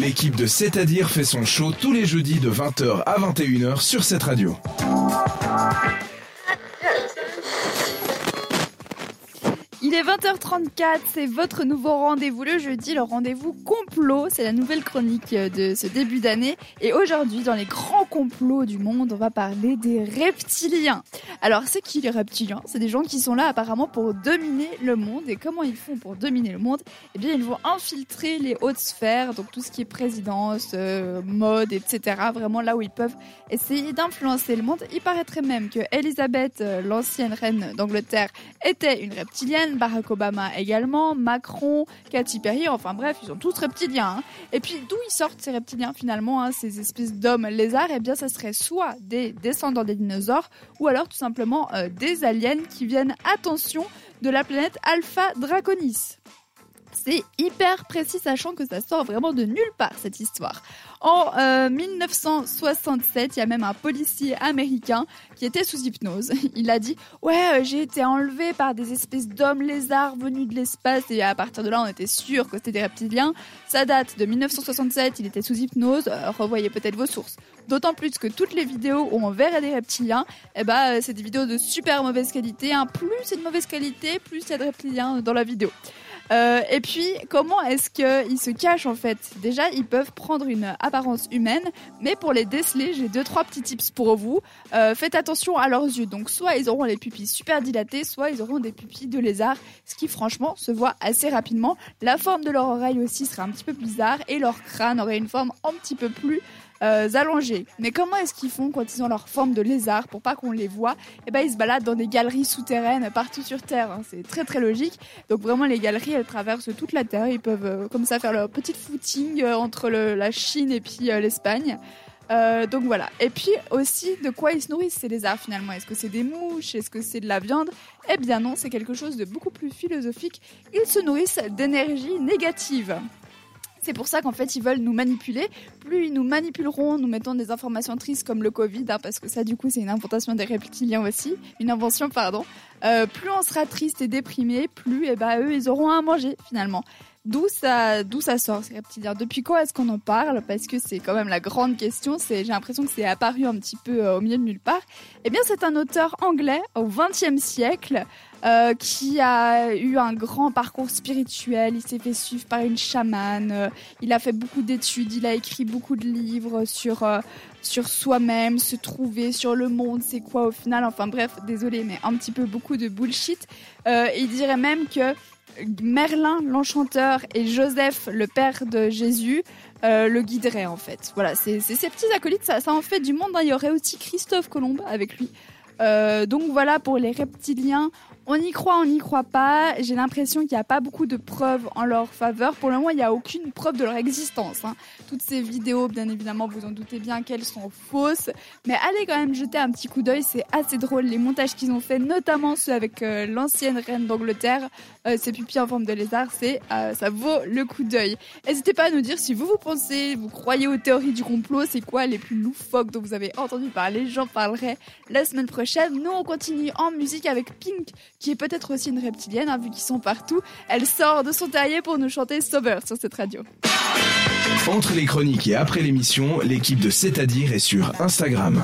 L'équipe de C'est-à-dire fait son show tous les jeudis de 20h à 21h sur cette radio. Il est 20h34, c'est votre nouveau rendez-vous le jeudi, le rendez-vous complot. C'est la nouvelle chronique de ce début d'année. Et aujourd'hui, dans les grands complots du monde, on va parler des reptiliens. Alors, c'est qui les reptiliens? C'est des gens qui sont là apparemment pour dominer le monde. Et comment ils font pour dominer le monde? Eh bien, ils vont infiltrer les hautes sphères, donc tout ce qui est présidence, euh, mode, etc. Vraiment là où ils peuvent essayer d'influencer le monde. Il paraîtrait même que Elisabeth, euh, l'ancienne reine d'Angleterre, était une reptilienne. Barack Obama également, Macron, Katy Perry, enfin bref, ils sont tous reptiliens. hein. Et puis d'où ils sortent ces reptiliens finalement, hein, ces espèces d'hommes lézards? Eh bien, ça serait soit des descendants des dinosaures, ou alors tout simplement euh, des aliens qui viennent, attention, de la planète Alpha Draconis. C'est hyper précis, sachant que ça sort vraiment de nulle part cette histoire. En euh, 1967, il y a même un policier américain qui était sous hypnose. Il a dit Ouais, euh, j'ai été enlevé par des espèces d'hommes lézards venus de l'espace, et à partir de là, on était sûr que c'était des reptiliens. Ça date de 1967, il était sous hypnose. Euh, revoyez peut-être vos sources. D'autant plus que toutes les vidéos où on verrait des reptiliens, eh ben, euh, c'est des vidéos de super mauvaise qualité. hein. Plus c'est de mauvaise qualité, plus il y a de reptiliens dans la vidéo. Euh, et puis, comment est-ce qu'ils se cachent en fait? Déjà, ils peuvent prendre une apparence humaine, mais pour les déceler, j'ai deux trois petits tips pour vous. Euh, faites attention à leurs yeux. Donc, soit ils auront les pupilles super dilatées, soit ils auront des pupilles de lézard, ce qui franchement se voit assez rapidement. La forme de leur oreille aussi sera un petit peu bizarre et leur crâne aurait une forme un petit peu plus euh, allongés. Mais comment est-ce qu'ils font quand ils ont leur forme de lézard pour pas qu'on les voit? Eh ben ils se baladent dans des galeries souterraines partout sur Terre. hein. C'est très très logique. Donc vraiment les galeries elles traversent toute la Terre. Ils peuvent euh, comme ça faire leur petite footing euh, entre la Chine et puis l'Espagne. Donc voilà. Et puis aussi, de quoi ils se nourrissent ces lézards finalement? Est-ce que c'est des mouches? Est-ce que c'est de la viande? Eh bien non, c'est quelque chose de beaucoup plus philosophique. Ils se nourrissent d'énergie négative. C'est pour ça qu'en fait ils veulent nous manipuler. Plus ils nous manipuleront, nous mettant des informations tristes comme le Covid, hein, parce que ça du coup c'est une invention des reptiliens aussi, une invention pardon. Euh, plus on sera triste et déprimé, plus eh ben, eux ils auront à manger finalement. D'où ça, d'où ça sort ces reptiliens? Depuis quand est-ce qu'on en parle? Parce que c'est quand même la grande question. C'est, j'ai l'impression que c'est apparu un petit peu euh, au milieu de nulle part. Eh bien, c'est un auteur anglais au XXe siècle euh, qui a eu un grand parcours spirituel. Il s'est fait suivre par une chamane. euh, il a fait beaucoup d'études. Il a écrit beaucoup de livres sur euh, sur soi-même, se trouver, sur le monde, c'est quoi au final? Enfin bref, désolé, mais un petit peu beaucoup de bullshit. Il dirait même que Merlin, l'enchanteur, et Joseph, le père de Jésus, euh, le guideraient en fait. Voilà, c'est ces petits acolytes, ça, ça en fait du monde. Il y aurait aussi Christophe Colomb avec lui. Euh, donc voilà pour les reptiliens. On y croit, on n'y croit pas. J'ai l'impression qu'il n'y a pas beaucoup de preuves en leur faveur. Pour le moment, il n'y a aucune preuve de leur existence. hein. Toutes ces vidéos, bien évidemment, vous en doutez bien qu'elles sont fausses. Mais allez quand même jeter un petit coup d'œil, c'est assez drôle. Les montages qu'ils ont fait, notamment ceux avec euh, l'ancienne reine d'Angleterre, euh, ses pupilles en forme de lézard, euh, ça vaut le coup d'œil. N'hésitez pas à nous dire si vous vous pensez, vous croyez aux théories du complot, c'est quoi les plus loufoques dont vous avez entendu parler. J'en parlerai la semaine prochaine. Nous, on continue en musique avec Pink, qui est peut-être aussi une reptilienne, hein, vu qu'ils sont partout. Elle sort de son terrier pour nous chanter Sober sur cette radio. Entre les chroniques et après l'émission, l'équipe de C'est-à-dire est sur Instagram.